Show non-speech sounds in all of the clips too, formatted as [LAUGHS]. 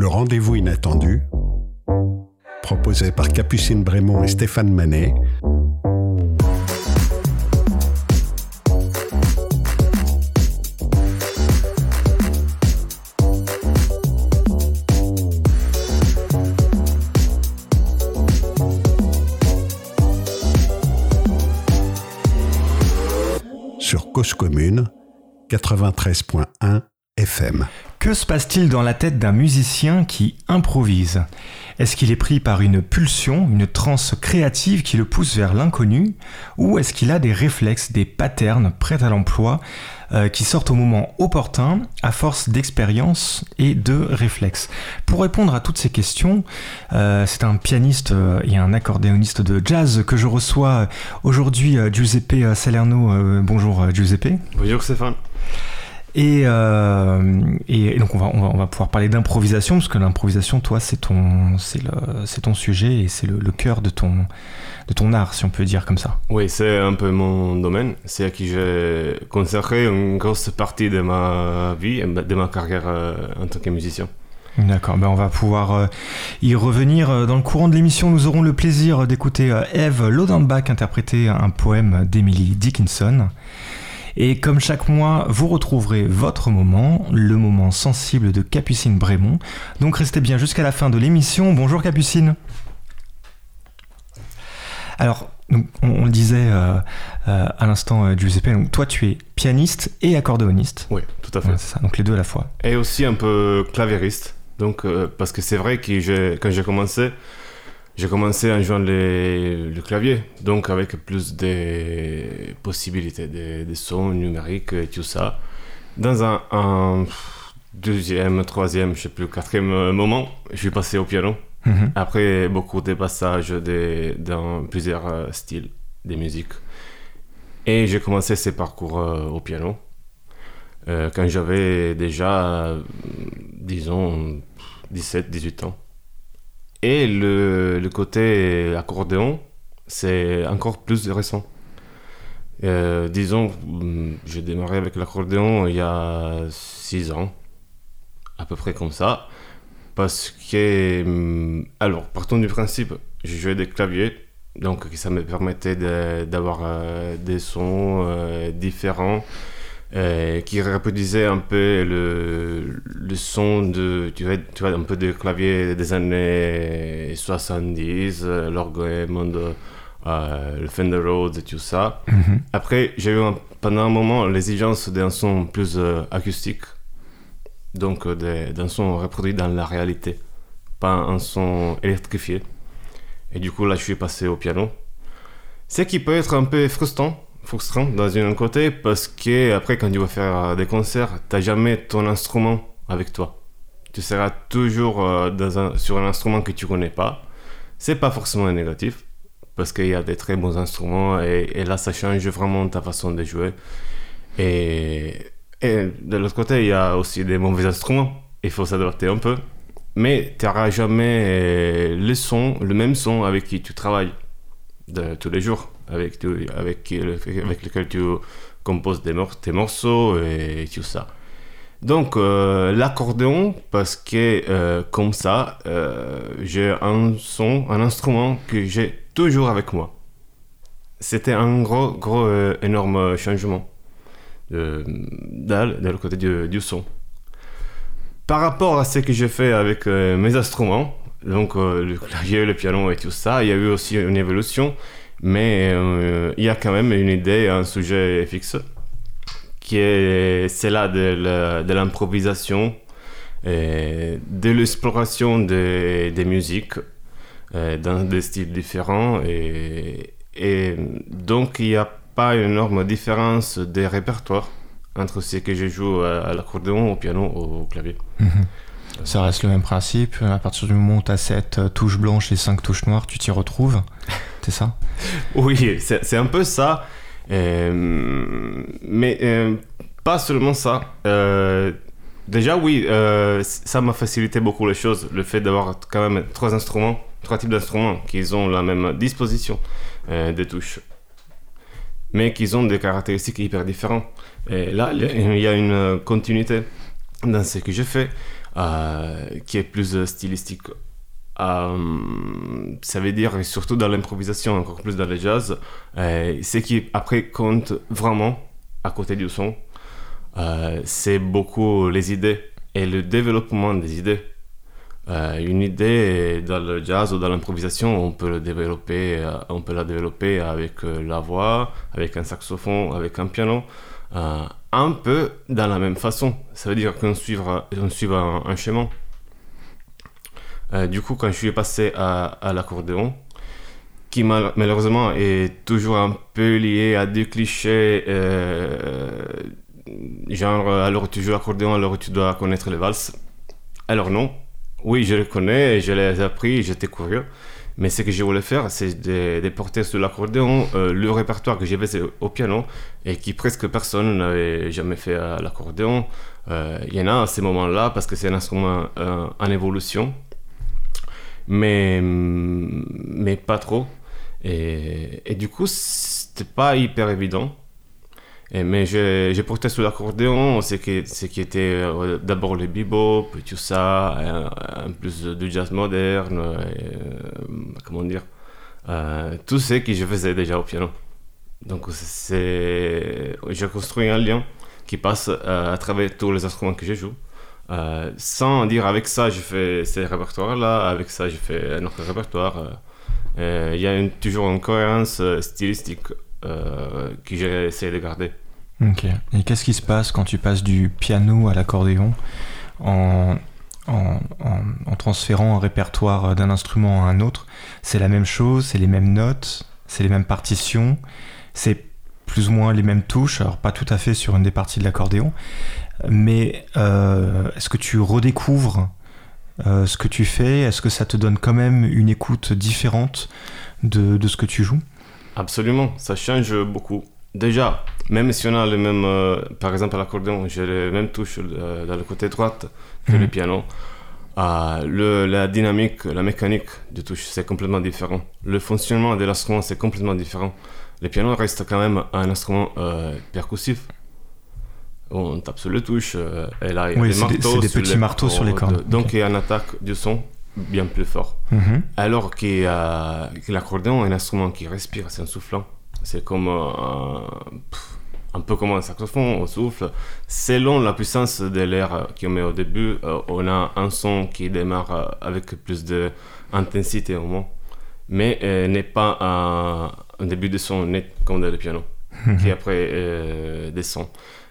Le rendez-vous inattendu, proposé par Capucine Brémond et Stéphane Manet. sur Cause Commune 93.1 FM. Que se passe-t-il dans la tête d'un musicien qui improvise? Est-ce qu'il est pris par une pulsion, une transe créative qui le pousse vers l'inconnu? Ou est-ce qu'il a des réflexes, des patterns prêts à l'emploi euh, qui sortent au moment opportun à force d'expérience et de réflexes? Pour répondre à toutes ces questions, euh, c'est un pianiste euh, et un accordéoniste de jazz que je reçois aujourd'hui, Giuseppe Salerno. bonjour Giuseppe. Bonjour Stéphane. Euh, et, et, donc on va, on va, on va pouvoir parler d'improvisation, parce que l'improvisation, toi, c'est ton, c'est ton sujet et c'est le, le, cœur de ton, de ton art, si on peut dire comme ça. Oui, c'est un peu mon domaine. C'est à qui j'ai consacré une grosse partie de ma vie, de ma carrière euh, en tant que musicien. D'accord, ben on va pouvoir euh, y revenir. Dans le courant de l'émission, nous aurons le plaisir d'écouter Eve Lodenbach interpréter un poème d'Emily Dickinson. Et comme chaque mois, vous retrouverez votre moment, le moment sensible de Capucine Brémond. Donc restez bien jusqu'à la fin de l'émission. Bonjour Capucine. Alors, on, le disait euh, euh, à l'instant, euh, Giuseppe, donc toi tu es pianiste et accordéoniste. Oui, tout à fait. c'est ça, donc les deux à la fois. Et aussi un peu clavieriste. Donc, parce que c'est vrai que quand j'ai commencé, j'ai commencé en jouant le, le, clavier, donc avec plus de possibilités, de, de sons numériques et tout ça. Dans un, un, deuxième, troisième, je sais plus, quatrième moment, je suis passé au piano. Mm -hmm. Après beaucoup de passages de, dans plusieurs styles de musique. Et j'ai commencé ce parcours euh, au piano euh, quand j'avais déjà, disons, 17, 18 ans. Et le, le côté accordéon, c'est encore plus récent. Euh, disons, mm, j'ai démarré avec l'accordéon il y a 6 ans, à peu près comme ça. Parce que, mm, alors, partons du principe, j'ai joué des claviers, donc ça me permettait d'avoir euh, des sons euh, différents. Euh, qui reproduisait un peu le, le son de, tu vois, tu vois, un peu des claviers des années 70, euh, l'orgue euh, le Fender Rhodes et tout ça. Mm -hmm. Après, j'ai eu un, pendant un moment l'exigence d'un son plus euh, acoustique, donc d'un son reproduit dans la réalité, pas un son électrifié. Et du coup, là, je suis passé au piano. Ce qui peut être un peu frustrant frustrant dans un côté parce que après quand tu vas faire des concerts, t'as jamais ton instrument avec toi. Tu seras toujours euh, sur un instrument que tu connais pas. C'est pas forcément négatif parce qu'il y a des très bons instruments et, là ça change vraiment ta façon de jouer. Et, de l'autre côté, il y a aussi des mauvais instruments. Il faut s'adapter un peu. Mais tu n'auras jamais le son, le même son avec qui tu travailles tous les jours avec, avec, avec lequel tu composes des mor tes morceaux et tout ça. Donc euh, l'accordéon, parce que euh, comme ça, euh, j'ai un son, un instrument que j'ai toujours avec moi. C'était un gros, gros, énorme changement de, de, côté du, du, son. Par rapport à ce que j'ai fait avec mes instruments, donc le clavier, le piano et tout ça, il y a eu aussi une évolution mais euh, il y a quand même une idée, un sujet fixe, qui est celle de l'improvisation, de l'exploration des, des, musiques euh, dans des styles différents. Et, et donc, il n'y a pas une énorme différence des répertoires entre ce que je joue à, l'accordéon, au piano, au clavier. -hmm. Ça reste le même principe. À partir du moment où tu as 7 touches blanches et 5 touches noires, tu t'y retrouves. [LAUGHS] Ça? Oui, c'est un peu ça. Euh, mais euh, pas seulement ça. Euh, déjà, oui, ça m'a facilité beaucoup les choses. Le fait d'avoir quand même trois instruments, trois types d'instruments qui ont la même disposition des touches. Mais qui ont des caractéristiques hyper différentes. Et là, il y a une continuité. dans ce que je fais, qui est plus stylistique. Ça veut dire, surtout dans l'improvisation, encore plus dans le jazz, ce qui après compte vraiment à côté du son, c'est beaucoup les idées et le développement des idées. Euh, une idée dans le jazz ou dans l'improvisation, on peut le développer, euh, on peut la développer avec euh, la voix, avec un saxophone, avec un piano, un peu dans la même façon. Ça veut dire qu'on suit, on suit un, chemin. Du coup, quand je suis passé à, l'accordéon, qui malheureusement est toujours un peu lié à des clichés, genre alors tu joues l'accordéon, alors tu dois connaître les valses. Alors non, oui, je le connais, je l'ai appris, j'étais curieux. Mais ce que je voulais faire, c'est de, porter sur l'accordéon euh, le répertoire que j'avais au piano et qui presque personne n'avait jamais fait à l'accordéon. Euh, il y en a à ces moments-là parce que c'est un instrument euh, en évolution, mais, mais pas trop. Et, et du coup, c'était pas hyper évident mais j'ai porté sur l'accordéon ce qui, qui était euh, d'abord le bebop, puis tout ça, un, plus du jazz moderne, euh, comment dire, euh, tout ce que je faisais déjà au piano. Donc j'ai construit un lien qui passe à travers tous les instruments que je joue. Sans dire avec ça je fais ces répertoires là, avec ça je fais un autre répertoire. Il y a toujours une cohérence stylistique euh, que j'ai essayé de garder. Ok. Et qu'est-ce qui se passe quand tu passes du piano à l'accordéon en, en, transférant un répertoire d'un instrument à un autre? C'est la même chose, c'est les mêmes notes, c'est les mêmes partitions, c'est plus ou moins les mêmes touches, alors pas tout à fait sur une des parties de l'accordéon, mais euh, est-ce que tu redécouvres euh, ce que tu fais? Est-ce que ça te donne quand même une écoute différente de, de ce que tu joues? Absolument, ça change beaucoup. Déjà, même si on a le même, euh, par exemple à l'accordéon, j'ai les mêmes touches euh, dans le côté droite que le mhm. piano. Le, la dynamique, la mécanique des touches, c'est complètement différent. Le fonctionnement de l'instrument, c'est complètement différent. Le piano reste quand même un instrument percussif. On tape sur les touches, et là, il y a des, marteaux des petits marteaux sur les cordes. Donc, il y a une attaque du son bien plus fort. Mhm. Alors que, que l'accordéon est un instrument qui respire, c'est un soufflant. C'est comme un, peu comme un saxophone, on souffle. Selon la puissance de l'air qu'on met au début, euh, on a un son qui démarre euh, avec plus d'intensité au moins. Mais euh, n'est pas un, début de son net comme dans le piano, mhm. qui après descend.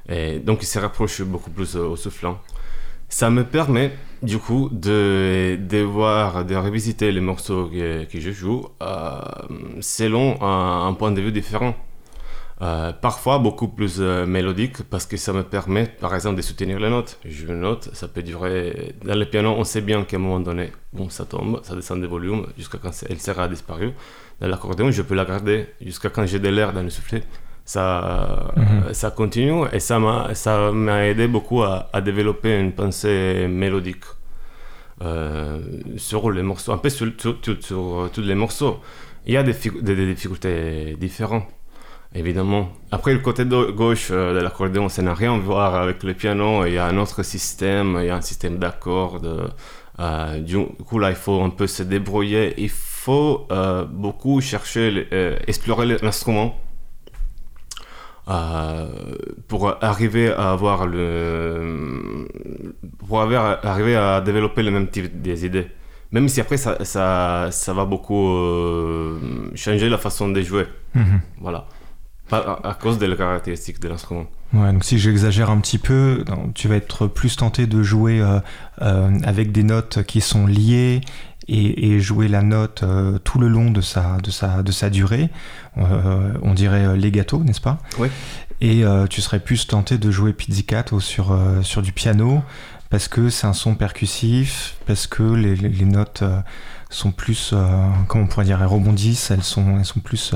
Donc il se rapproche beaucoup plus au soufflant. Ça me permet du coup de, de voir, de revisiter les morceaux que, que je joue euh, selon un, point de vue différent. Euh, parfois beaucoup plus euh, mélodique parce que ça me permet par exemple de soutenir les notes. Je joue une note, ça peut durer. Dans le piano, on sait bien qu'à un moment donné, bon, ça tombe, ça descend de volume jusqu'à quand elle sera disparue. Dans l'accordéon, je peux la garder jusqu'à quand j'ai de l'air dans le soufflet ça, mhm. ça continue et ça m'a, ça m'a aidé beaucoup à, à, développer une pensée mélodique euh, sur les morceaux, un peu sur, sur, tous les morceaux. Il y a des, des, difficultés différentes, évidemment. Après, le côté gauche euh, de l'accordéon, ça n'a rien à voir avec le piano. Il y a un autre système, il y a un système d'accords. Euh, du coup, là, il faut un peu se débrouiller. Il faut beaucoup chercher, explorer l'instrument pour arriver à avoir le pour arriver à développer le même type des idées. Même si après ça, ça, ça va beaucoup euh, changer la façon de jouer. Mhm. voilà. À, cause des caractéristiques de l'instrument. Ouais donc si j'exagère un petit peu tu vas être plus tenté de jouer euh, euh, avec des notes qui sont liées et, jouer la note euh, tout le long de sa, de sa, de sa durée. Euh, on dirait euh, legato, n'est-ce pas? Oui. Et tu serais plus tenté de jouer pizzicato sur, sur du piano parce que c'est un son percussif, parce que les, les, notes sont plus, comment on pourrait dire, elles rebondissent, elles sont, elles sont plus,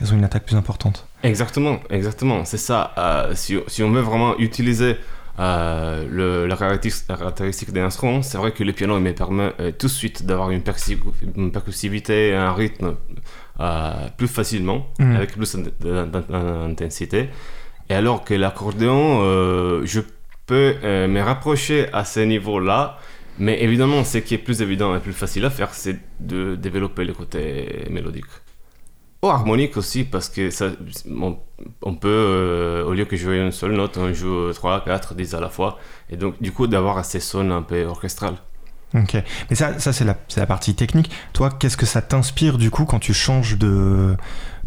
elles ont une attaque plus importante. Exactement, exactement, c'est ça. si, si, on veut vraiment utiliser euh, le, la, caractéristique, des instruments, c'est vrai que le piano me permet euh, tout de suite d'avoir une, percussivité, un rythme euh, plus facilement, mm. avec plus d'intensité. Et alors que l'accordéon, je peux me rapprocher à ce niveau-là. Mais évidemment, ce qui est plus évident et plus facile à faire, c'est de développer le côté mélodique. Ou harmonique aussi, parce que ça, on, on peut, euh, au lieu que jouer une seule note, on joue 3, 4, 10 à la fois. Et donc, du coup, d'avoir ces sons un peu orchestrales. Ok, mais ça, ça c'est la, c'est la partie technique. Toi, qu'est-ce que ça t'inspire du coup quand tu changes de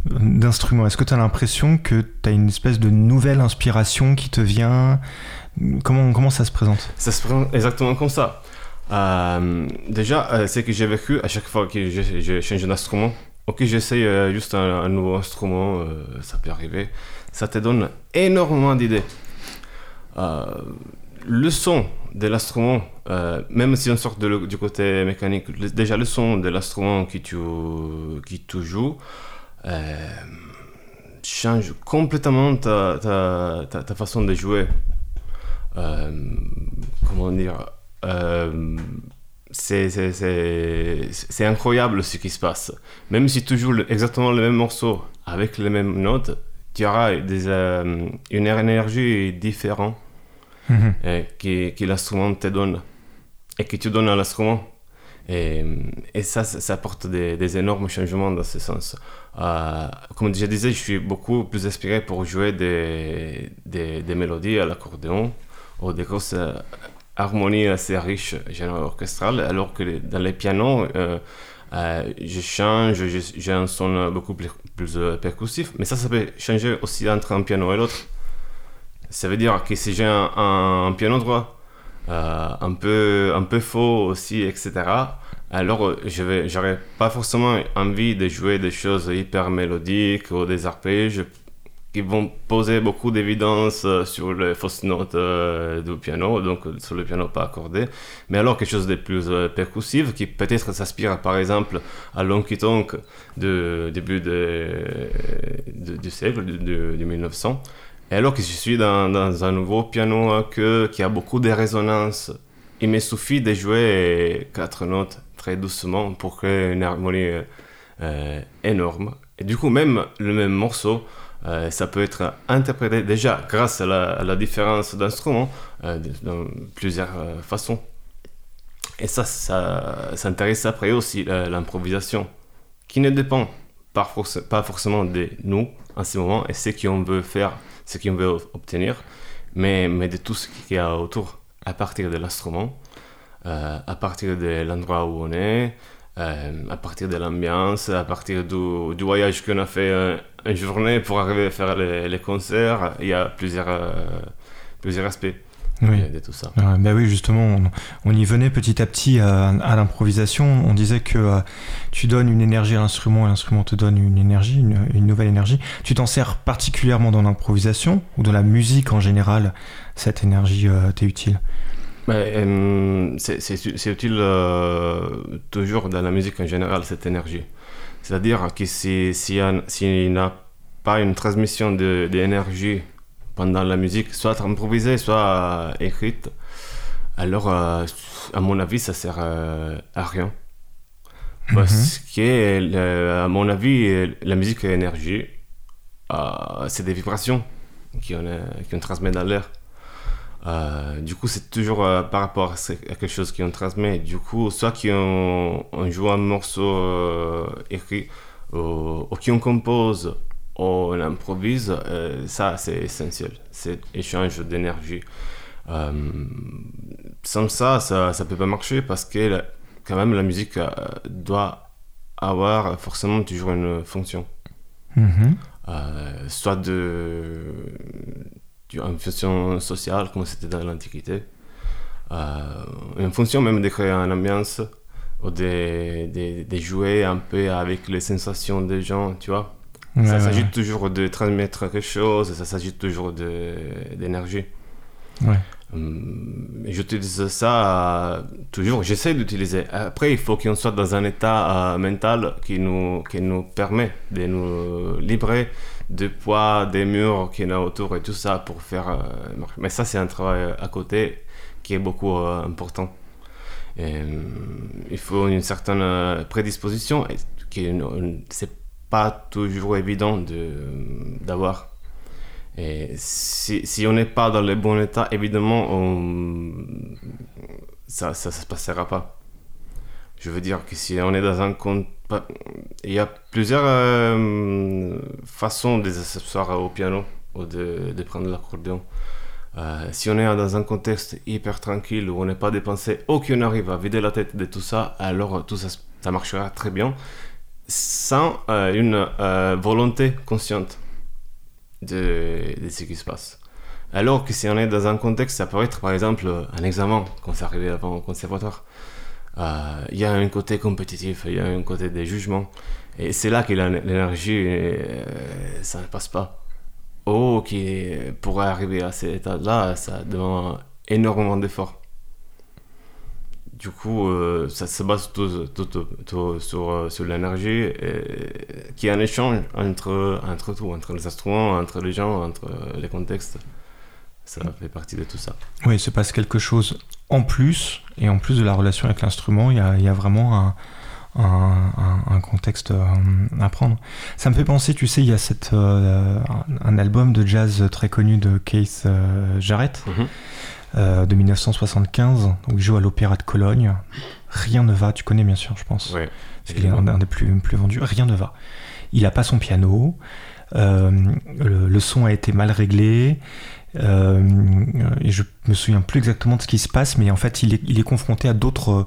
d'instrument? Est-ce que tu as l'impression que tu as une espèce de nouvelle inspiration qui te vient? Comment, comment ça se présente? Ça se présente exactement comme ça. Euh, déjà, euh, ce que j'ai vécu à chaque fois que je, je change d'instrument, ok, j'essaye euh, juste un, nouveau instrument, euh, ça peut arriver, ça te donne énormément d'idées. Euh, le son de l'instrument, même si on sort de du côté mécanique, déjà le son de l'instrument qui tu, qui tu joues change complètement ta, ta, ta, façon de jouer. Comment dire c'est, incroyable ce qui se passe. Même si tu joues le- exactement le même morceau avec les mêmes notes, tu auras des, euh, une énergie différente Mhm. euh, que, que l'instrument te donne et que tu donnes à l'instrument. Et, et ça, ça, ça apporte des, des énormes changements dans ce sens. Euh, comme je disais, je suis beaucoup plus inspiré pour jouer des, des, des mélodies à l'accordéon ou des grosses harmonies assez riches, genre orchestrales, alors que dans les pianos, euh, euh, je change, j'ai un son beaucoup plus, euh, percussif, mais ça, ça peut changer aussi entre un piano et l'autre. Ça veut dire que si j'ai un, piano droit, un, peu, un peu faux aussi, etc., alors je vais, pas forcément envie de jouer des choses hyper mélodiques ou des arpèges qui vont poser beaucoup d'évidence euh, sur les fausses notes euh, du piano, donc euh, sur le piano pas accordé, mais alors quelque chose de plus percussif qui peut-être s'inspire par exemple à l'Honky Tonk du début du siècle, du, du- du 1900. Et alors que je suis dans, un nouveau piano queue qui a beaucoup de résonances, il me suffit de jouer quatre notes très doucement pour créer une harmonie énorme. Et du coup, même le même morceau, euh, ça peut être interprété déjà grâce à la, différence d'instruments euh, de- dans plusieurs euh, façons. Et ça, ça, intéresse après aussi euh, l'improvisation, qui ne dépend pas, forc- pas forcément de nous en ce moment et ce qu'on veut faire, ce qu'on veut obtenir, mais, mais de tout ce qu'il y a autour, à partir de l'instrument, à partir de l'endroit où on est, à partir de l'ambiance, à partir du, du voyage qu'on a fait euh, une journée pour arriver à faire les, les concerts. Il y a plusieurs, euh, plusieurs aspects Oui. de, tout ça. Euh, bah oui, justement, on, on y venait petit à petit à, à l'improvisation. On disait que euh, tu donnes une énergie à l'instrument et l'instrument te donne une énergie, une, une nouvelle énergie. Tu t'en sers particulièrement dans l'improvisation ou dans la musique en général Cette énergie euh, t'est utile? euh, c'est c'est- utile euh, toujours dans la musique en général, cette énergie. C'est-à-dire que si- s'il si n'y a pas une transmission de- d'énergie pendant la musique, soit improvisée, soit euh, écrite, alors, euh, à mon avis, ça sert euh, à rien. Parce que, le- à mon avis, la musique est énergie. Euh, c'est des vibrations qu'on qu'on transmet dans l'air. Euh, du coup, c'est toujours euh, par rapport à, quelque chose qu'on transmet. Du coup, soit qu'on on joue un morceau euh, écrit, ou, ou qu'on compose, ou on improvise, ça c'est essentiel. C'est échange d'énergie. Sans ça, ça ne peut pas marcher parce que la- quand même la musique doit avoir forcément toujours une fonction. Mhm. Euh, soit de, une fonction sociale, comme c'était dans l'Antiquité, euh, une fonction même de créer une ambiance, ou de, de, de jouer un peu avec les sensations des gens, tu vois. Ouais, ça s'agit ouais. toujours de transmettre quelque chose, ça s'agit toujours d'énergie. Ouais. Hum, J'utilise ça euh, toujours, j'essaie d'utiliser. Après, il faut qu'on soit dans un état euh, mental qui nous, qui nous permet de nous libérer du poids des murs qu'il y a autour et tout ça pour faire euh. Mais ça, c'est un travail à côté qui est beaucoup euh, important. Et, il faut une certaine euh, prédisposition qui c'est pas toujours évident de- d'avoir. Et si, si on n'est pas dans le bon état, évidemment, ça ne se passera pas. Je veux dire que si on est dans un contexte... Il y a plusieurs euh, façons de s'asseoir au piano ou de, prendre l'accordéon. Euh, si on est dans un contexte hyper tranquille où on n'est pas dépensé, aucun arrive à vider la tête de tout ça, alors tout ça, marchera très bien sans euh, une volonté consciente de, de, ce qui se passe. Alors que si on est dans un contexte, ça peut être par exemple un examen, quand c'est arrivé avant au conservatoire. Euh, il y a un côté compétitif, il y a un côté des jugements. Et c'est là que l'énergie, euh, ça ne passe pas. Oh, qui pour arriver à cet état-là, ça demande énormément d'efforts. Du coup, euh, ça se base tout, tout, sur, sur l'énergie, qui est un échange entre, entre tout, entre les instruments, entre les gens, entre les contextes. Ça fait partie de tout ça. Oui, il se passe quelque chose en plus, et en plus de la relation avec l'instrument, il y a, vraiment un, contexte euh, à prendre. Ça me fait penser, tu sais, il y a cette, euh, un album de jazz très connu de Keith euh, Jarrett. Mhm. de 1975, où il joue à l'Opéra de Cologne. Rien ne va, tu connais bien sûr, je pense. Oui. Parce qu'il est un, des plus, plus vendus. Rien ne va. Il n'a pas son piano, le, son a été mal réglé, euh, et je me souviens plus exactement de ce qui se passe, mais en fait, il est, il est confronté à d'autres,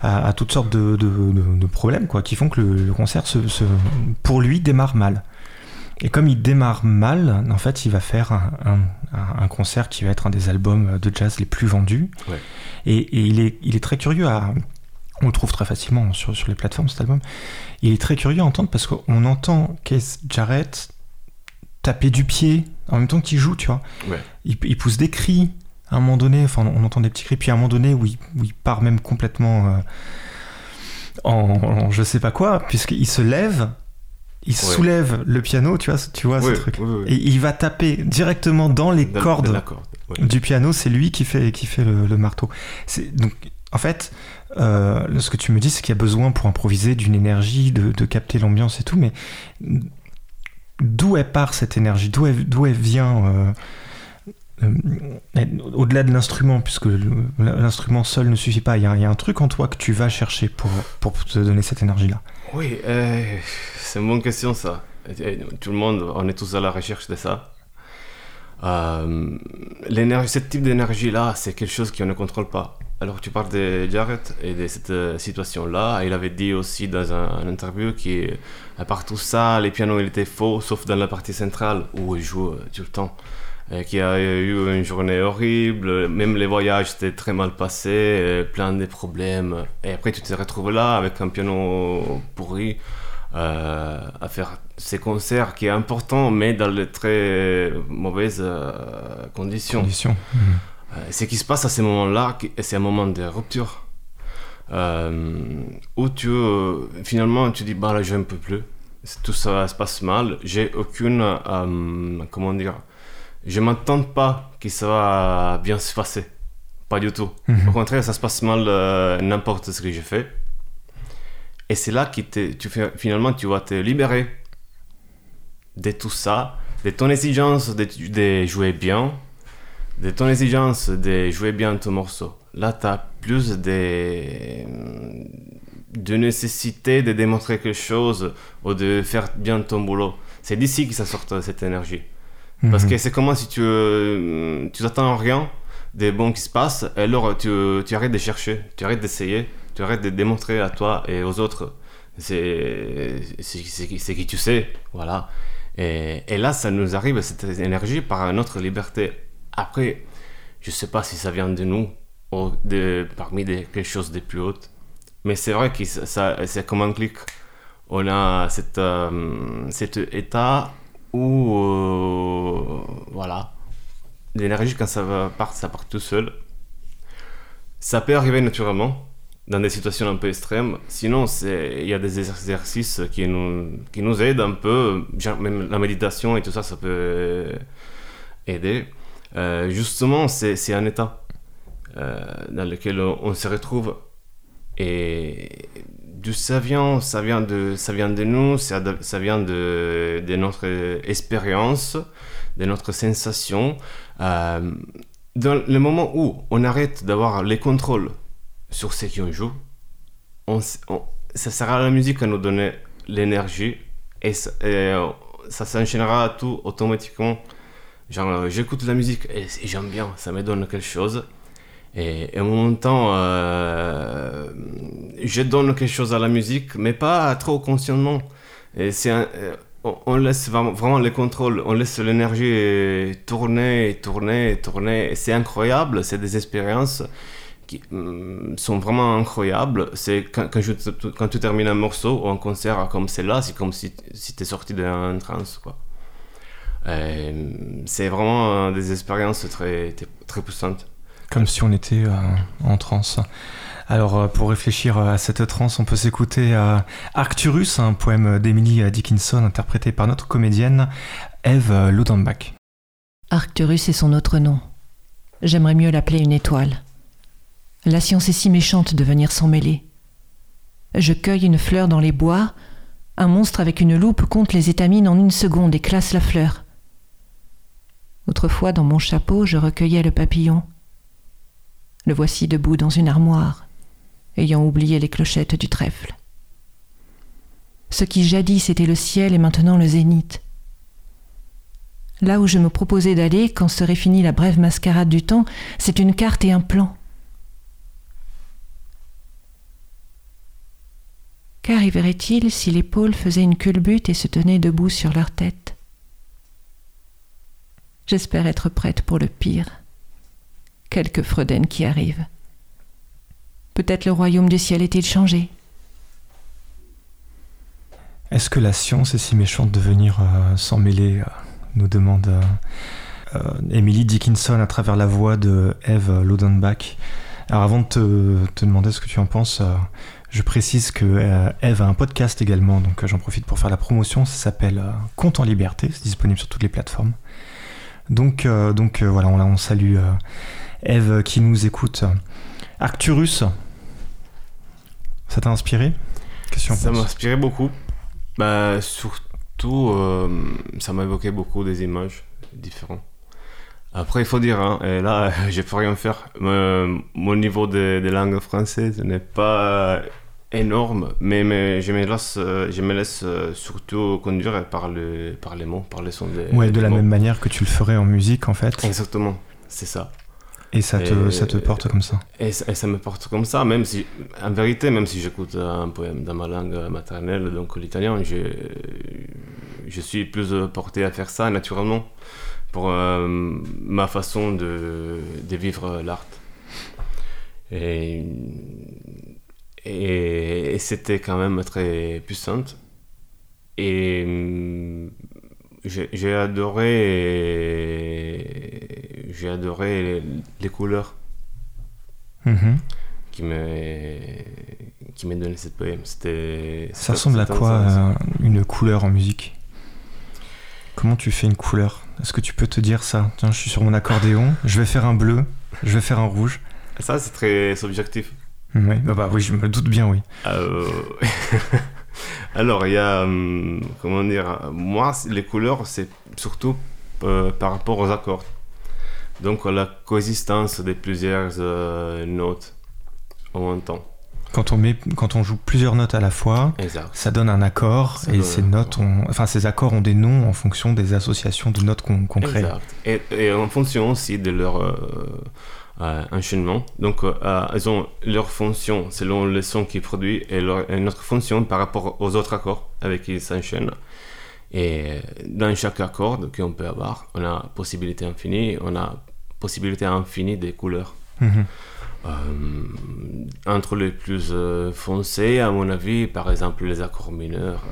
à, toutes sortes de, de, problèmes, quoi, qui font que le, concert, se, pour lui, démarre mal. Et comme il démarre mal, en fait, il va faire un, un, concert qui va être un des albums de jazz les plus vendus. Et, et, il, est, il est très curieux à. On le trouve très facilement sur, sur les plateformes, cet album. Il est très curieux à entendre parce qu'on entend Keith Jarrett taper du pied en même temps qu'il joue, tu vois. Il, pousse des cris à un moment donné, enfin on entend des petits cris, puis à un moment donné où il, part même complètement euh, en, je sais pas quoi, puisqu'il se lève, il soulève le piano, tu vois, tu vois ce truc. Et il va taper directement dans les cordes du piano, c'est lui qui fait, qui fait le, marteau. Donc en fait, euh, ce que tu me dis, c'est qu'il y a besoin pour improviser d'une énergie, de, de capter l'ambiance et tout, mais d'où elle part cette énergie, d'où elle, vient, euh, euh, au-delà de l'instrument, puisque l'instrument seul ne suffit pas, il y, a, un truc en toi que tu vas chercher pour, pour te donner cette énergie-là. Oui, euh, c'est une bonne question ça. Tout le monde, on est tous à la recherche de ça. l'énergie, ce type d'énergie-là, c'est quelque chose qu'on ne contrôle pas. Alors tu parles de Jarrett et de cette euh, situation-là. Il avait dit aussi dans un, interview qu'à part tout ça, les pianos étaient faux, sauf dans la partie centrale où il joue euh, tout le temps. Qu'il a eu une journée horrible, même les voyages étaient très mal passés, euh, plein de problèmes. Et après tu te retrouves là avec un piano pourri à faire ces concerts qui est important, mais dans de très mauvaises conditions. Mmh. Euh, ce qui se passe à ce moment-là, c'est un moment de rupture. Euh, où tu euh, finalement tu dis bah là je ne peux plus. Tout ça se passe mal. J'ai aucune comment dire je m'attends pas que ça va bien se passer. Pas du tout. Mhm. au contraire ça se passe mal n'importe ce que j'ai fait. Et c'est là que tu fais, finalement tu vas te libérer de tout ça de ton exigence de jouer bien de ton exigence de jouer bien ton morceau, là, tu as plus de, de nécessité de démontrer quelque chose ou de faire bien ton boulot. C'est d'ici que ça sort cette énergie. Parce mhm. que c'est comme si tu, tu attends rien des bons qui se passent, et alors tu, tu arrêtes de chercher, tu arrêtes d'essayer, tu arrêtes de démontrer à toi et aux autres. C'est qui tu sais, voilà. Et, et, là, ça nous arrive, cette énergie, par notre liberté après, je sais pas si ça vient de nous ou de, parmi des, quelque chose de plus haut. Mais c'est vrai que ça, c'est comme un clic. On a cette, euh, cet état où, euh, voilà, l'énergie, quand ça part, ça part tout seul. Ça peut arriver naturellement dans des situations un peu extrêmes. Sinon, il y a des exercices qui nous, qui nous aident un peu. Même la méditation et tout ça, ça peut aider. Euh, justement, c'est un état euh, dans lequel on, se retrouve et d'où ça vient? Ça vient de, ça vient de nous, ça, ça vient de, de notre expérience, de notre sensation. Euh, dans le moment où on arrête d'avoir les contrôles sur ce qu'on joue, on, ça sera la musique à nous donner l'énergie et, ça, ça s'enchaînera tout automatiquement. Genre, j'écoute la musique et, j'aime bien, ça me donne quelque chose. Et, en même temps, euh, je donne quelque chose à la musique, mais pas trop consciemment. Et c'est euh, on laisse vraiment les contrôles, on laisse l'énergie tourner, tourner, tourner. Et c'est incroyable, c'est des expériences qui mm, sont vraiment incroyables. C'est quand, tu termines un morceau ou un concert comme celle-là, c'est comme si, si tu es sorti d'un trance. Quoi. C'est vraiment des expériences très, très puissantes. Comme si on était euh, en transe. Alors, euh, pour réfléchir euh, à cette transe, on peut s'écouter Arcturus, un poème d'Emily Dickinson interprété par notre comédienne Eve Ludenbach. Arcturus est son autre nom. J'aimerais mieux l'appeler une étoile. La science est si méchante de venir s'en mêler. Je cueille une fleur dans les bois, un monstre avec une loupe compte les étamines en une seconde et classe la fleur. Autrefois, dans mon chapeau, je recueillais le papillon. Le voici debout dans une armoire, ayant oublié les clochettes du trèfle. Ce qui jadis était le ciel est maintenant le zénith. Là où je me proposais d'aller quand serait finie la brève mascarade du temps, c'est une carte et un plan. Qu'arriverait-il si les pôles faisaient une culbute et se tenaient debout sur leur tête? J'espère être prête pour le pire. Quelque Freuden qui arrive. Peut-être le royaume du ciel est-il changé Est-ce que la science est si méchante de venir euh, s'en mêler euh, nous demande euh, Emily Dickinson à travers la voix de Eve Lodenbach. Alors avant de te, te, demander ce que tu en penses, je précise que Eve a un podcast également, donc j'en profite pour faire la promotion. Ça s'appelle Compte en liberté, c'est disponible sur toutes les plateformes. Donc, donc voilà, on, on salue Eve qui nous écoute. Arcturus, ça t'a inspiré? Ça m'a inspiré beaucoup. Bah, surtout, ça m'a évoqué beaucoup des images différentes. Après, il faut dire, hein, et là, [LAUGHS] je peux rien faire. mon niveau de, de langue française n'est pas énorme, mais, mais je me laisse, euh, je me laisse euh, surtout conduire par, le, par les mots, par les sons des Ouais, de la même manière que tu le ferais en musique, en fait. Exactement, c'est ça. Et ça te, ça te porte comme ça et, ça me porte comme ça, même si, en vérité, même si j'écoute un poème dans ma langue maternelle, donc l'italien, je, je suis plus porté à faire ça naturellement pour euh, ma façon de, de vivre l'art. Et et, c'était quand même très puissante. Et mm, j'ai adoré, j'ai adoré les, couleurs mm-hmm. qui me qui m'ont donné cette poème. C'était. Ça ressemble à quoi euh, une couleur en musique? Comment tu fais une couleur? Est-ce que tu peux te dire ça? Tiens, je suis sur mon accordéon, je vais faire un bleu, je vais faire un rouge. Ça, c'est très subjectif. Oui, bah, bah, oui, je me doute bien, oui. Euh, [LAUGHS] alors, il y a, hum, comment dire, moi, les couleurs, c'est surtout euh, par rapport aux accords. Donc, la coexistence de plusieurs euh, notes en même temps. Quand on, met, quand on joue plusieurs notes à la fois, ça donne un accord et ces notes ont, enfin ces accords ont des noms en fonction des associations de notes qu'on crée. Et, et, en fonction aussi de leur enchaînement. Donc, euh, euh, elles ont leur fonction selon le son qu'ils produisent et, leur, notre fonction par rapport aux autres accords avec qui ils s'enchaînent. Et dans chaque accord qu'on peut avoir, on a possibilité infinie, on a possibilité infinie des couleurs. Mhm. entre les plus foncés, à mon avis, par exemple les accords mineurs,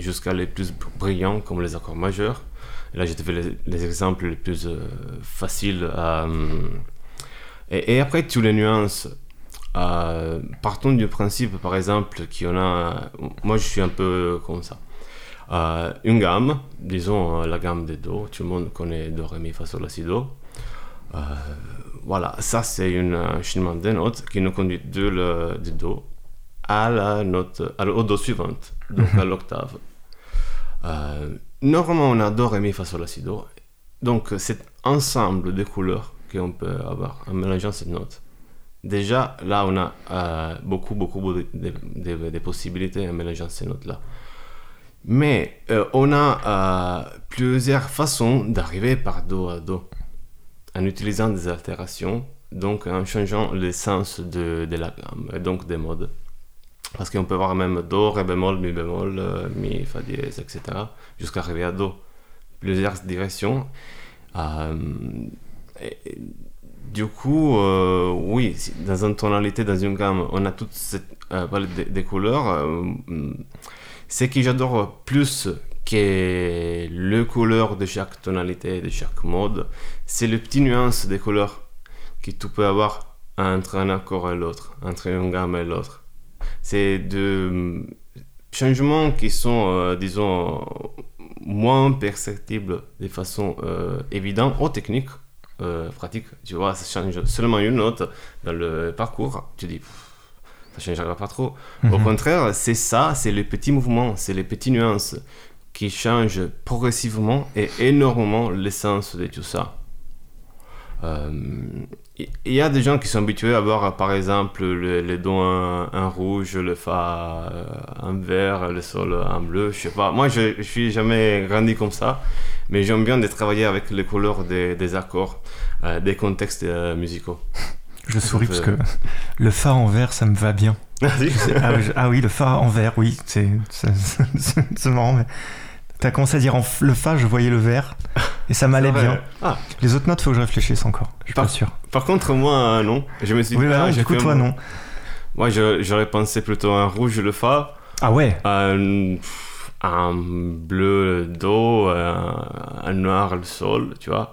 jusqu'à les plus brillants comme les accords majeurs. là, j'ai fait les, les, exemples les plus faciles à, et, après, toutes les nuances. Euh, partons du principe, par exemple, qu'il y en a. Moi, je suis un peu comme ça. Euh, une gamme, disons euh, la gamme des Do, tout le monde connaît Do, Ré, Mi, Fa, Sol, La, Si, Do. voilà, ça c'est un enchaînement de notes qui nous conduit de le, du Do à la note, à, au Do suivante, donc à l'octave. normalement, on a Do, Ré, Mi, Fa, Sol, La, Si, Do. donc cet ensemble de couleurs qu'on peut avoir en mélangeant ces notes. Déjà, là, on a euh, beaucoup, beaucoup de, possibilités en mélangeant ces notes-là. Mais euh, on a euh, plusieurs façons d'arriver par Do à Do en utilisant des altérations, donc en changeant le sens de, de la gamme, donc des modes. Parce qu'on peut voir même Do, Ré bémol, Mi bémol, euh, Mi, Fa dièse, etc. jusqu'à arriver à Do. Plusieurs directions. Du coup, euh, oui, dans une tonalité, dans une gamme, on a toute cette euh, palette de, couleurs. Euh, ce que j'adore plus que le couleur de chaque tonalité, de chaque mode, c'est le petit nuance des couleurs que tu peux avoir entre un accord et l'autre, entre une gamme et l'autre. C'est de changements qui sont, euh, disons, moins perceptibles de façon évidente ou technique, euh, pratique. Tu vois, ça change seulement une note dans le parcours. Tu dis, ça changera pas trop. Au contraire, c'est ça, c'est les petits mouvements, c'est les petites nuances qui changent progressivement et énormément l'essence de tout ça. Il euh, y a des gens qui sont habitués à voir, par exemple, le, les do en, en, rouge, le fa en vert, le sol en bleu. Je sais pas. Moi, je, je suis jamais grandi comme ça, mais j'aime bien de travailler avec les couleurs des, des accords, euh, des contextes euh, musicaux. Je souris parce que le fa en vert, ça me va bien. ah, oui, ah, oui, le fa en vert, oui, c'est [LAUGHS] marrant, mais t'as commencé à dire en le fa, je voyais le vert, et ça m'allait bien. Ah. Les autres notes, faut que je réfléchisse encore, je suis par, pas sûr. Par contre, moi, non. Je me suis oui, bah non, du coup, toi, non. Moi, j'aurais pensé plutôt un rouge, le fa. Ah ouais un, un bleu, le do, un, un noir, le sol, tu vois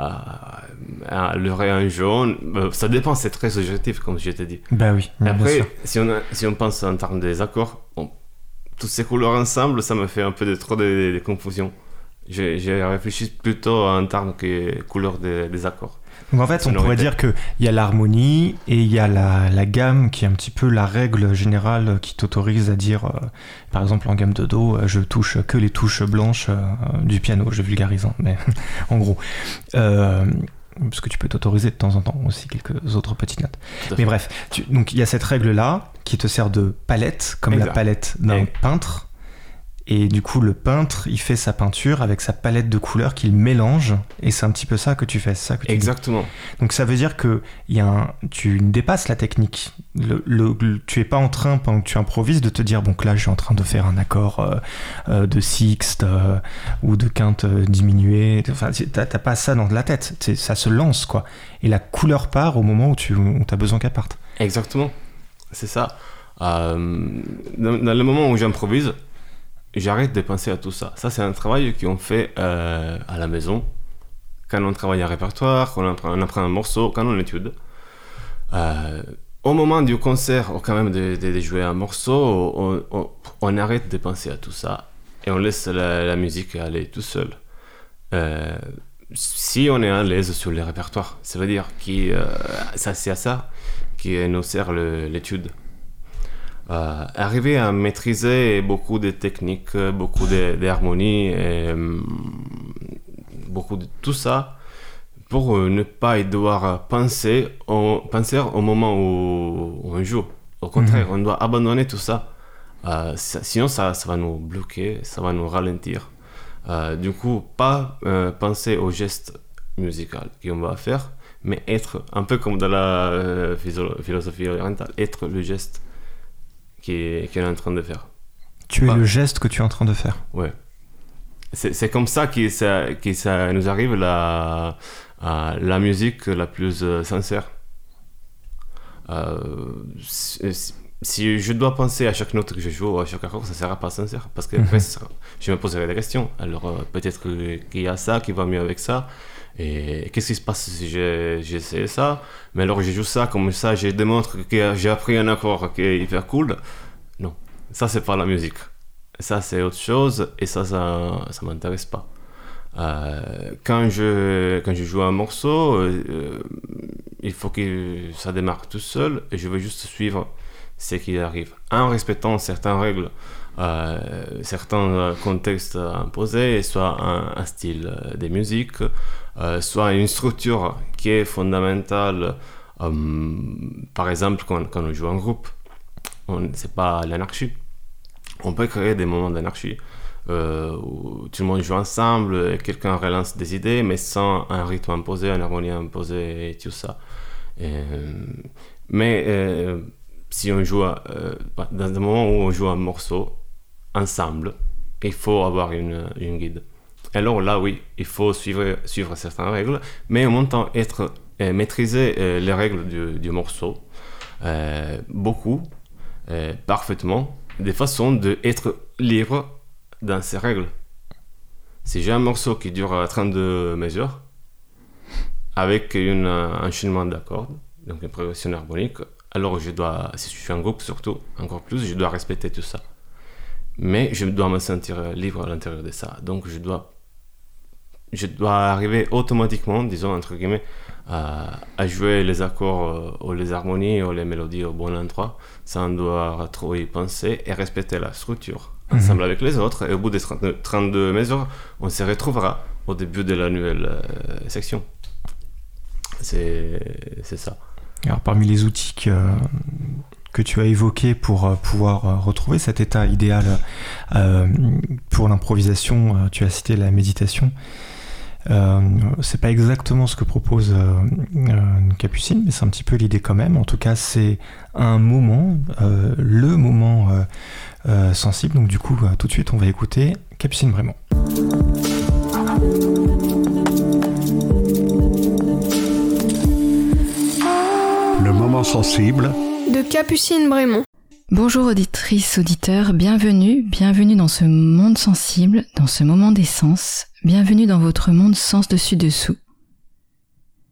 euh, le rayon jaune, ça dépend, c'est très subjectif, comme je t'ai dit. Bah oui. Après, si on, a, si on pense en termes des accords, bon, toutes ces couleurs ensemble, ça me fait un peu de, trop de, de confusion. J'ai réfléchi plutôt en termes que couleurs des, des accords. Donc en fait, on pourrait dire qu'il y a l'harmonie et il y a la, la, gamme qui est un petit peu la règle générale qui t'autorise à dire, euh, par exemple en gamme de Do, euh, je touche que les touches blanches euh, du piano, je vulgarise, hein, mais [LAUGHS] en gros. Euh, parce que tu peux t'autoriser de temps en temps aussi quelques autres petites notes. Mais bref, tu, donc il y a cette règle-là qui te sert de palette, comme exact. la palette d'un peintre. Et du coup, le peintre, il fait sa peinture avec sa palette de couleurs qu'il mélange. Et c'est un petit peu ça que tu fais, ça que tu Exactement. Dis. Donc ça veut dire que y a un, tu dépasses la technique. Le, le, le, tu es pas en train, pendant que tu improvises, de te dire, bon, là, je suis en train de faire un accord euh, euh, de sixte euh, ou de quinte diminuée. Enfin, t'as pas ça dans la tête. Ça se lance, quoi. Et la couleur part au moment où tu où as besoin qu'elle parte. Exactement. C'est ça. dans, dans le moment où j'improvise, j'arrête de penser à tout ça. Ça, c'est un travail qu'on fait euh, à la maison, quand on travaille un répertoire, quand on apprend, un morceau, quand on étude. Euh, au moment du concert, ou quand même de, jouer un morceau, on, arrête de penser à tout ça et on laisse la, musique aller tout seul. Euh, si on est à l'aise sur le répertoire, ça veut dire que ça c'est à ça qui nous sert l'étude. Euh, arriver à maîtriser beaucoup de techniques, beaucoup d'harmonie, euh, beaucoup de tout ça pour euh, ne pas devoir penser au, penser au moment où, où on joue. Au contraire, mm -hmm. on doit abandonner tout ça. Euh, ça sinon, ça, ça, va nous bloquer, ça va nous ralentir. Euh, du coup, pas penser au geste musical qu'on va faire, mais être un peu comme dans la philosophie orientale, être le geste qu'elle qu est en train de faire. Tu es le geste que tu es en train de faire. Ouais. C'est comme ça que ça, que ça nous arrive la, la musique la plus euh, sincère. Euh, si je dois penser à chaque note que je joue, à chaque accord, ça ne sera pas sincère. Parce que mm -hmm. après, je me poserai des questions. Alors, euh, peut-être qu'il y a ça qui va mieux avec ça. Et qu'est-ce qui se passe si j'essaie ça? Mais alors, je joue ça, comme ça, je démontre que j'ai appris un accord qui est hyper cool. Non, ça, c'est pas la musique. Ça, c'est autre chose. Et ça, ça, ça m'intéresse pas. Euh, quand, je, quand je joue un morceau, euh, il faut que ça démarre tout seul et je veux juste suivre ce qui arrive en respectant certaines règles certains contextes imposés, soit un, style de musique, soit une structure qui est fondamentale. par exemple, quand, quand, on joue en groupe, c'est pas l'anarchie. On peut créer des moments d'anarchie. Euh, où tout le monde joue ensemble, quelqu'un relance des idées, mais sans un rythme imposé, une harmonie imposée et tout ça. mais euh, si on joue, euh, dans un moment où on joue un morceau ensemble, il faut avoir une, une guide. Alors là, oui, il faut suivre, suivre certaines règles, mais en même temps être, maîtriser les règles du, du morceau, beaucoup, parfaitement, des façons d'être libre dans ces règles. Si j'ai un morceau qui dure 32 mesures, avec un enchaînement d'accords, donc une progression harmonique, alors je dois, si je suis un groupe surtout, encore plus, je dois respecter tout ça. Mais je dois me sentir libre à l'intérieur de ça. Donc je dois, je dois arriver automatiquement, disons entre guillemets, à, jouer les accords euh, ou les harmonies ou les mélodies au bon endroit, sans devoir trop y penser et respecter la structure ensemble avec les autres. Et au bout des 32 mesures, on se retrouvera au début de la nouvelle euh, section. C'est ça. Alors, parmi les outils que, que tu as évoqués pour euh, pouvoir euh, retrouver cet état idéal pour l'improvisation, tu as cité la méditation. Euh, c'est pas exactement ce que propose Capucine, mais c'est un petit peu l'idée quand même. En tout cas, c'est un moment, le moment euh, sensible. Donc du coup, euh, tout de suite, on va écouter Capucine Brémond. Le moment sensible Capucine Brémond. Bonjour auditrices, auditeurs, bienvenue, bienvenue dans ce monde sensible, dans ce moment d'essence, bienvenue dans votre monde sens dessus dessous.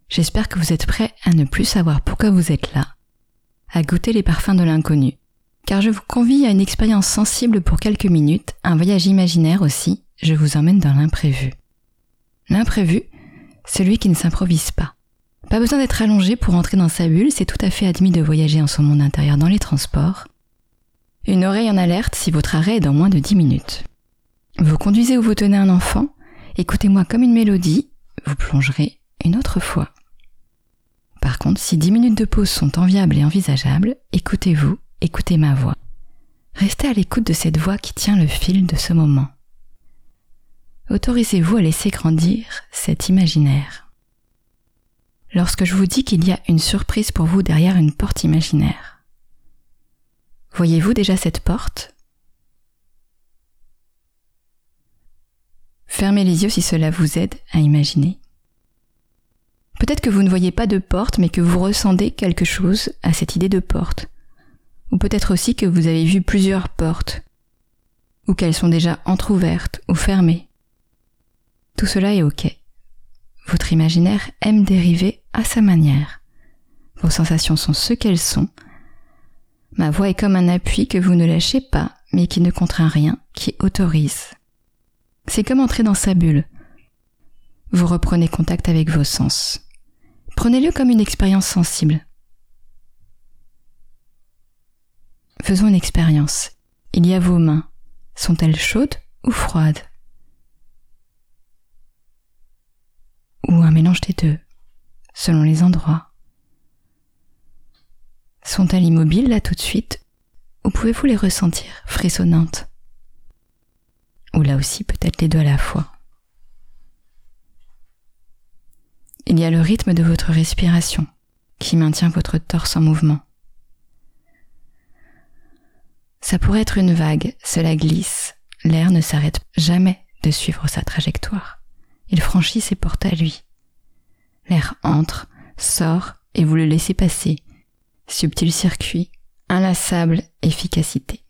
J'espère que vous êtes prêts à ne plus savoir pourquoi vous êtes là, à goûter les parfums de l'inconnu, car je vous convie à une expérience sensible pour quelques minutes, un voyage imaginaire aussi, je vous emmène dans l'imprévu. L'imprévu, celui qui ne s'improvise pas. Pas besoin d'être allongé pour entrer dans sa bulle, c'est tout à fait admis de voyager en son monde intérieur dans les transports. Une oreille en alerte si votre arrêt est dans moins de 10 minutes. Vous conduisez ou vous tenez un enfant, écoutez-moi comme une mélodie, vous plongerez une autre fois. Par contre, si 10 minutes de pause sont enviables et envisageables, écoutez-vous écoutez ma voix. Restez à l'écoute de cette voix qui tient le fil de ce moment. Autorisez-vous à laisser grandir cet imaginaire. Lorsque je vous dis qu'il y a une surprise pour vous derrière une porte imaginaire, voyez-vous déjà cette porte? Fermez les yeux si cela vous aide à imaginer. Peut-être que vous ne voyez pas de porte, mais que vous ressentez quelque chose à cette idée de porte, ou peut-être aussi que vous avez vu plusieurs portes, ou qu'elles sont déjà entr'ouvertes ou fermées. Tout cela est ok. Votre imaginaire aime dériver à sa manière. Vos sensations sont ce qu'elles sont. Ma voix est comme un appui que vous ne lâchez pas, mais qui ne contraint rien, qui autorise. C'est comme entrer dans sa bulle. Vous reprenez contact avec vos sens. Prenez-le comme une expérience sensible. Faisons une expérience. Il y a vos mains. Sont-elles chaudes ou froides? Ou un mélange des deux, selon les endroits. Sont-elles immobiles là tout de suite? Ou pouvez-vous les ressentir frissonnantes? Ou là aussi peut-être les deux à la fois? Il y a le rythme de votre respiration qui maintient votre torse en mouvement. Ça pourrait être une vague, cela glisse. L'air ne s'arrête jamais de suivre sa trajectoire. Il franchit ses portes à lui. L'air entre, sort et vous le laissez passer. Subtil circuit, inlassable efficacité.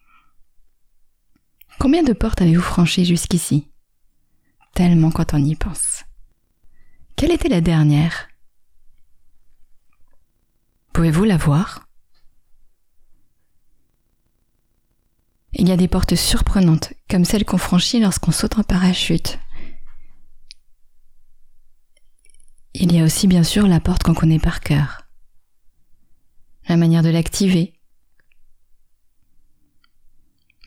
Combien de portes avez-vous franchies jusqu'ici? Tellement quand on y pense. Quelle était la dernière? Pouvez-vous la voir? Il y a des portes surprenantes, comme celles qu'on franchit lorsqu'on saute en parachute. Il y a aussi bien sûr la porte qu'on connaît par cœur. La manière de l'activer.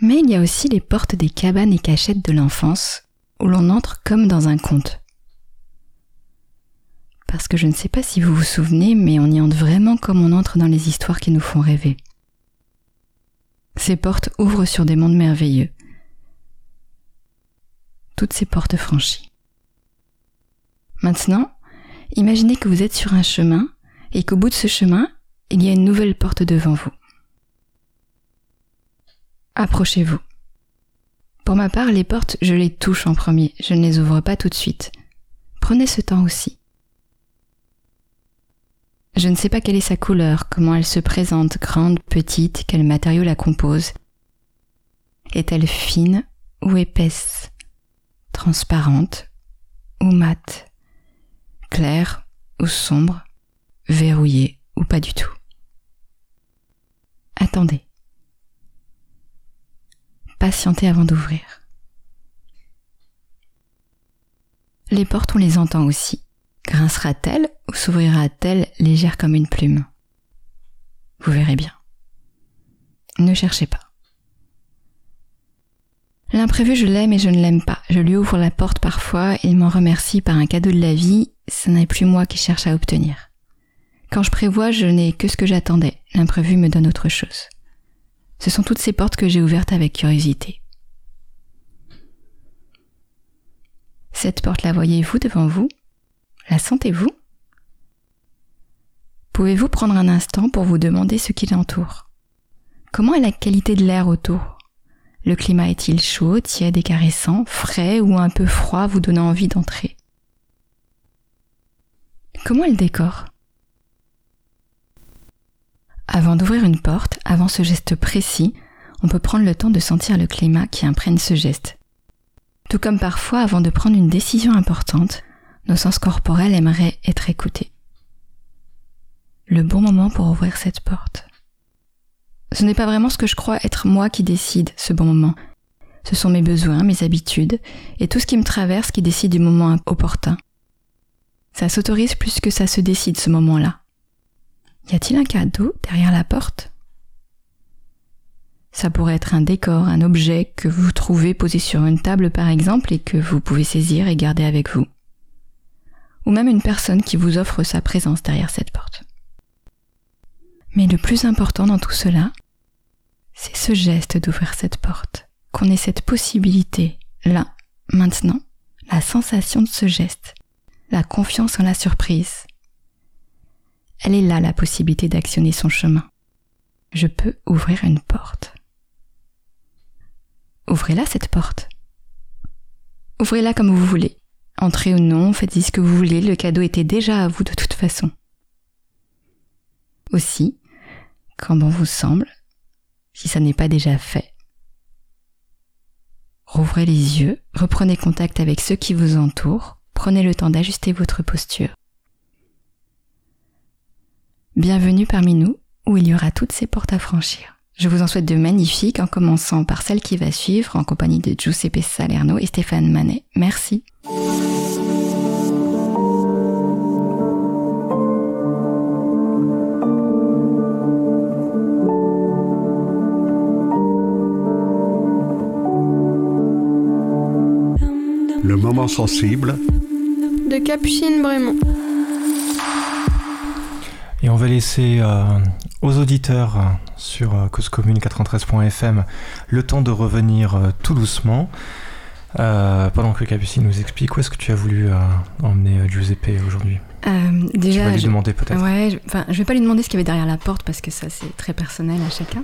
Mais il y a aussi les portes des cabanes et cachettes de l'enfance, où l'on entre comme dans un conte. Parce que je ne sais pas si vous vous souvenez, mais on y entre vraiment comme on entre dans les histoires qui nous font rêver. Ces portes ouvrent sur des mondes merveilleux. Toutes ces portes franchies. Maintenant, imaginez que vous êtes sur un chemin et qu'au bout de ce chemin, il y a une nouvelle porte devant vous. Approchez-vous. Pour ma part, les portes, je les touche en premier, je ne les ouvre pas tout de suite. Prenez ce temps aussi. Je ne sais pas quelle est sa couleur, comment elle se présente, grande, petite, quel matériau la compose. Est-elle fine ou épaisse Transparente ou mate? Claire ou sombre Verrouillée ou pas du tout Attendez. Patientez avant d'ouvrir. Les portes, on les entend aussi. Grincera-t-elle ou s'ouvrira-t-elle légère comme une plume? Vous verrez bien. Ne cherchez pas. L'imprévu, je l'aime et je ne l'aime pas. Je lui ouvre la porte parfois et il m'en remercie par un cadeau de la vie. Ce n'est plus moi qui cherche à obtenir. Quand je prévois, je n'ai que ce que j'attendais. L'imprévu me donne autre chose. Ce sont toutes ces portes que j'ai ouvertes avec curiosité. Cette porte la voyez-vous devant vous? La sentez-vous? Pouvez-vous prendre un instant pour vous demander ce qui l'entoure? Comment est la qualité de l'air autour? Le climat est-il chaud, tiède et caressant, frais ou un peu froid vous donnant envie d'entrer? Comment est le décor Avant d'ouvrir une porte, avant ce geste précis, on peut prendre le temps de sentir le climat qui imprègne ce geste. Tout comme parfois, avant de prendre une décision importante, nos sens corporels aimeraient être écoutés. Le bon moment pour ouvrir cette porte. Ce n'est pas vraiment ce que je crois être moi qui décide ce bon moment. Ce sont mes besoins, mes habitudes et tout ce qui me traverse qui décide du moment opportun. Ça s'autorise plus que ça se décide ce moment-là. Y a-t-il un cadeau derrière la porte? Ça pourrait être un décor, un objet que vous trouvez posé sur une table par exemple et que vous pouvez saisir et garder avec vous. Ou même une personne qui vous offre sa présence derrière cette porte. Mais le plus important dans tout cela, c'est ce geste d'ouvrir cette porte, qu'on ait cette possibilité, là, maintenant, la sensation de ce geste, la confiance en la surprise. Elle est là la possibilité d'actionner son chemin. Je peux ouvrir une porte. Ouvrez-la cette porte. Ouvrez-la comme vous voulez. Entrez ou non, faites-y ce que vous voulez, le cadeau était déjà à vous de toute façon. Aussi, quand bon vous semble, si ça n'est pas déjà fait, rouvrez les yeux, reprenez contact avec ceux qui vous entourent, prenez le temps d'ajuster votre posture. Bienvenue parmi nous où il y aura toutes ces portes à franchir. Je vous en souhaite de magnifiques en commençant par celle qui va suivre en compagnie de Giuseppe Salerno et Stéphane Manet. Merci. Le moment sensible de Capucine Brémond. Et on va laisser euh, aux auditeurs euh, sur euh, causecommune 93.fm le temps de revenir euh, tout doucement. pendant que Capucine nous explique où est-ce que tu as voulu emmener Giuseppe aujourd'hui? Déjà, tu vas lui je... demander peut-être. Ouais, je... Enfin, je vais pas lui demander ce qu'il y avait derrière la porte parce que ça c'est très personnel à chacun.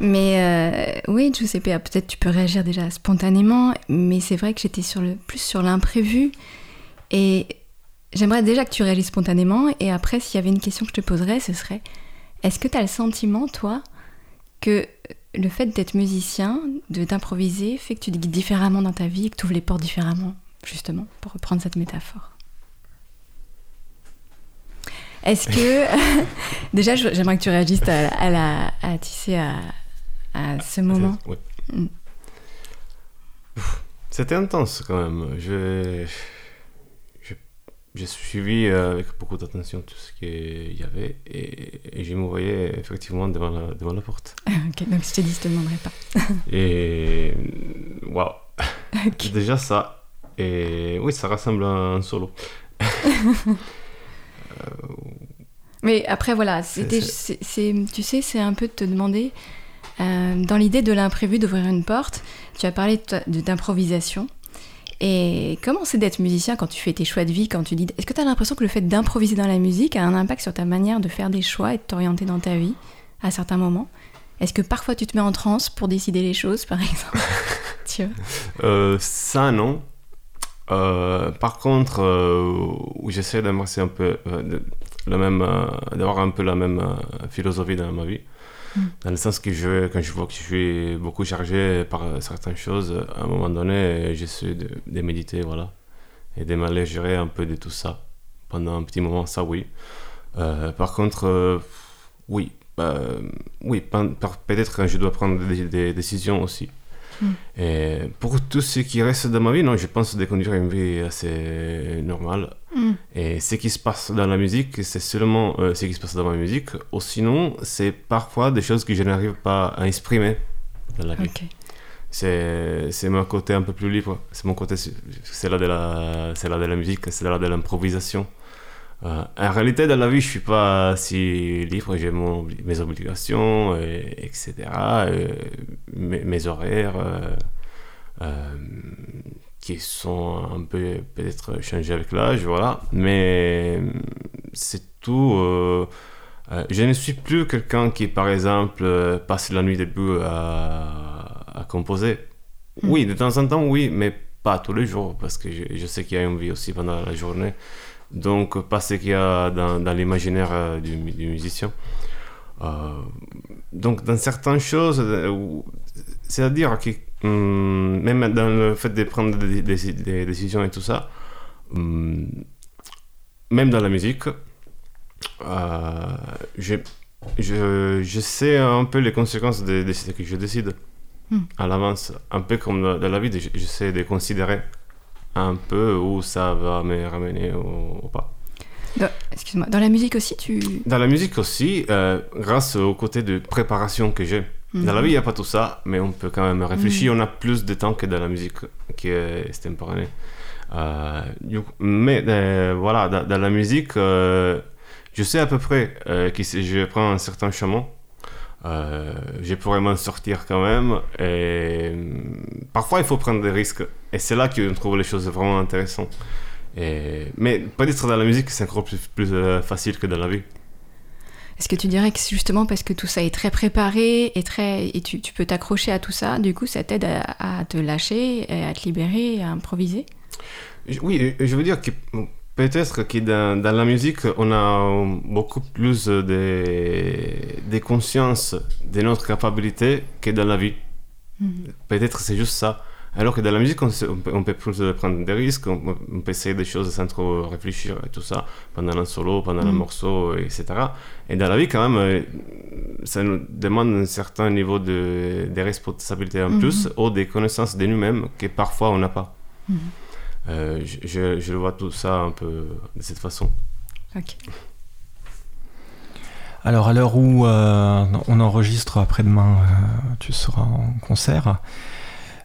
Mais oui, Giuseppe, peut-être tu peux réagir déjà spontanément, mais c'est vrai que j'étais sur le plus sur l'imprévu et j'aimerais déjà que tu réagisses spontanément et après s'il y avait une question que je te poserais, ce serait est-ce que tu as le sentiment, toi, que le fait d'être musicien, de t'improviser, fait que tu te guides différemment dans ta vie et que tu ouvres les portes différemment, justement, pour reprendre cette métaphore? Est-ce que. [LAUGHS] Déjà, j'aimerais que tu réagisses à, la, à, à, ce moment. Oui. Mm. C'était intense quand même. Je. J'ai suivi euh, avec beaucoup d'attention tout ce qu'il y avait et, et je me voyais effectivement devant la, devant la porte. [LAUGHS] ok, donc je t'ai dit, je te demanderai pas. [LAUGHS] Et waouh, déjà ça. Et oui, ça ressemble à un solo. [LAUGHS] Mais après, voilà, c'était, c'est, c'est- tu sais, c'est un peu de te demander, euh, dans l'idée de l'imprévu, d'ouvrir une porte, tu as parlé d'improvisation. Et comment c'est d'être musicien quand tu fais tes choix de vie, quand tu dis... Est-ce que tu as l'impression que le fait d'improviser dans la musique a un impact sur ta manière de faire des choix et de t'orienter dans ta vie à certains moments? Est-ce que parfois tu te mets en transe pour décider les choses, par [LAUGHS] exemple? Euh, ça, non. Euh, par contre, euh, j'essaie un peu le même, d'avoir un peu la même philosophie dans ma vie. Dans le sens que je, quand je vois que je suis beaucoup chargé par euh, certaines choses, à un moment donné, j'essaie de, méditer, voilà. Et de m'alléger un peu de tout ça. Pendant un petit moment, ça oui. Euh, par contre, euh, oui. oui, peut-être que je dois prendre des décisions aussi. Et pour tout ce qui reste de ma vie, non, je pense de conduire une vie assez normale. Mm. Et ce qui se passe dans la musique, c'est seulement euh, ce qui se passe dans ma musique. Ou sinon, c'est parfois des choses que je n'arrive pas à exprimer dans la vie. C'est, c'est mon côté un peu plus libre. C'est mon côté, c'est là de la, c'est là de la musique, c'est là de l'improvisation. Euh, en réalité, dans la vie, je suis pas si libre. J'ai mes obligations, et- etc. euh, mes, mes horaires euh, euh, qui sont un peu peut-être changés avec l'âge, voilà. Mais c'est tout. euh, euh, je ne suis plus quelqu'un qui, par exemple, euh, passe la nuit debout à, à composer. Mm. Oui, de temps en temps, oui, mais pas tous les jours, parce que je, je sais qu'il y a une vie aussi pendant la journée. Donc, pas ce qu'il y a dans, dans l'imaginaire euh, du, mu- du musicien. Euh, donc, dans certaines choses, euh, c'est-à-dire que hum, même dans le fait de prendre des, des- des décisions et tout ça, hum, même dans la musique, euh, je, je, je sais un peu les conséquences de, de ce que je décide Hmm. à l'avance. Un peu comme dans, la vie, je- j'essaie de considérer un peu où ça va me ramener ou, ou pas. Excuse-moi, dans la musique aussi, tu... Dans la musique aussi, euh, grâce au côté de préparation que j'ai. Dans la vie, il n'y a pas tout ça, mais on peut quand même réfléchir. On a plus de temps que dans la musique qui est extemporanée. Euh, mais euh, voilà, dans, dans la musique, euh, je sais à peu près que si je prends un certain chemin, euh, je pourrais m'en sortir quand même. Et hum, parfois, il faut prendre des risques. Et c'est là qu'on trouve les choses vraiment intéressantes. Et, mais peut-être dans la musique, c'est encore plus, plus euh, facile que dans la vie. Est-ce que tu dirais que c'est justement parce que tout ça est très préparé et, très, et tu, tu peux t'accrocher à tout ça, du coup ça t'aide à, à te lâcher, à te libérer, à improviser? Je- Oui, je veux dire que peut-être que dans, dans la musique, on a beaucoup plus de, de conscience de notre capacité que dans la vie. Peut-être c'est juste ça. Alors que dans la musique, on, peut, on peut plus prendre des risques, on, peut- on peut essayer des choses sans trop réfléchir et tout ça, pendant un solo, pendant un Mhm. morceau, etc. Et dans la vie, quand même, euh, ça nous demande un certain niveau de, de responsabilité en Mhm. plus, ou des connaissances de nous-mêmes que parfois on n'a pas. Euh, je, je- vois tout ça un peu de cette façon. Ok. Alors à l'heure où euh, on enregistre après-demain, euh, tu seras en concert.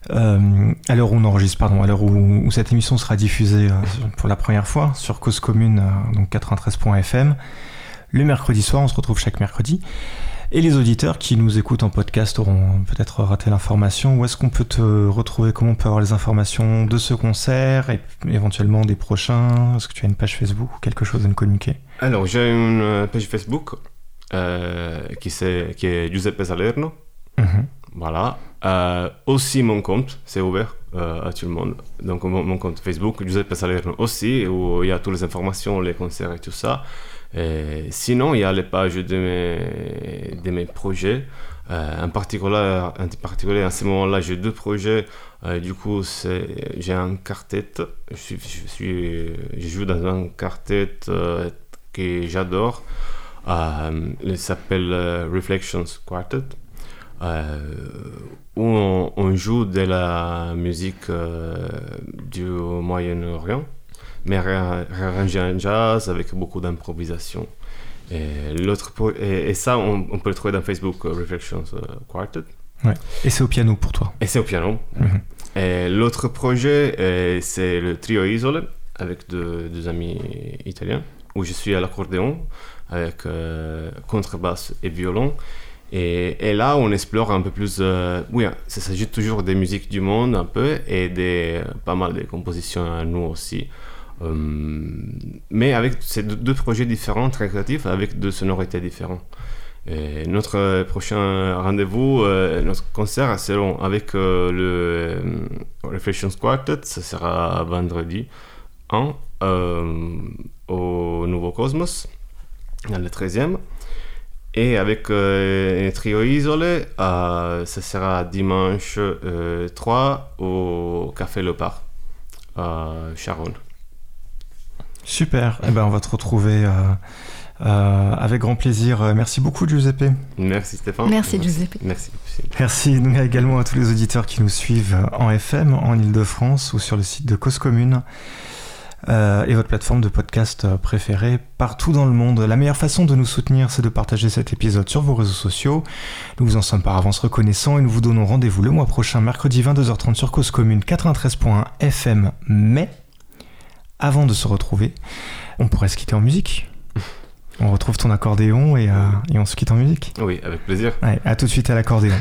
Euh, à l'heure où on enregistre, pardon, à l'heure où, où cette émission sera diffusée euh, pour la première fois sur Cause Commune, euh, donc 93.fm, le mercredi soir, on se retrouve chaque mercredi. Et les auditeurs qui nous écoutent en podcast auront peut-être raté l'information. Où est-ce qu'on peut te retrouver? Comment on peut avoir les informations de ce concert et éventuellement des prochains? Est-ce que tu as une page Facebook ou quelque chose à nous communiquer? Alors, j'ai une euh, page Facebook euh, qui, c'est- qui est Giuseppe Salerno. Mhm. Voilà. Euh, aussi mon compte, c'est ouvert euh, à tout le monde. Donc mon, mon compte Facebook, Giuseppe Salerno aussi, où il y a toutes les informations, les concerts et tout ça. Sinon, il y a les pages de mes, de mes projets. Euh, en, particulier, en à ce moment-là, j'ai deux projets. Euh, du coup, j'ai un quartet. Je, joue dans un quartet euh, que j'adore. Il s'appelle Reflections Quartet où on, joue de la musique du Moyen-Orient. Mais ré- réarrangé en jazz avec beaucoup d'improvisation. Et, l'autre et, et ça, on, on peut le trouver dans Facebook, euh, Reflections euh, Quartet. Et c'est au piano pour toi. Et c'est au piano. Mhm. Et l'autre projet, euh, c'est le trio Isole, avec deux, deux amis italiens, où je suis à l'accordéon, avec euh, contrebasse et violon. Et, et là, on explore un peu plus. euh, oui, ça s'agit toujours des musiques du monde, un peu, et des, pas mal de compositions à nous aussi. Euh, mais avec ces deux, projets différents, très créatifs, avec deux sonorités différentes. Notre euh, prochain rendez-vous, euh, notre concert sera avec euh, le Reflections Quartet, ça sera vendredi 1 euh, au Nouveau Cosmos, dans le 13e. Et avec un trio isolé, euh, ça sera dimanche euh, 3 au Café Le Parc, à Charonne. Super. Eh ben, on va te retrouver euh, euh, avec grand plaisir. Euh, Merci beaucoup, Giuseppe. Merci Stéphane. Merci, Giuseppe. Merci. Merci également à tous les auditeurs qui nous suivent en FM, en Ile-de-France ou sur le site de Cause Commune euh, et votre plateforme de podcast préférée partout dans le monde. La meilleure façon de nous soutenir, c'est de partager cet épisode sur vos réseaux sociaux. Nous vous en sommes par avance reconnaissants et nous vous donnons rendez-vous le mois prochain, mercredi 22h30 sur Cause Commune 93.1 FM. Mais avant de se retrouver, on pourrait se quitter en musique. [LAUGHS] On retrouve ton accordéon et, euh, et on se quitte en musique. Oui, avec plaisir. Allez, à tout de suite à l'accordéon.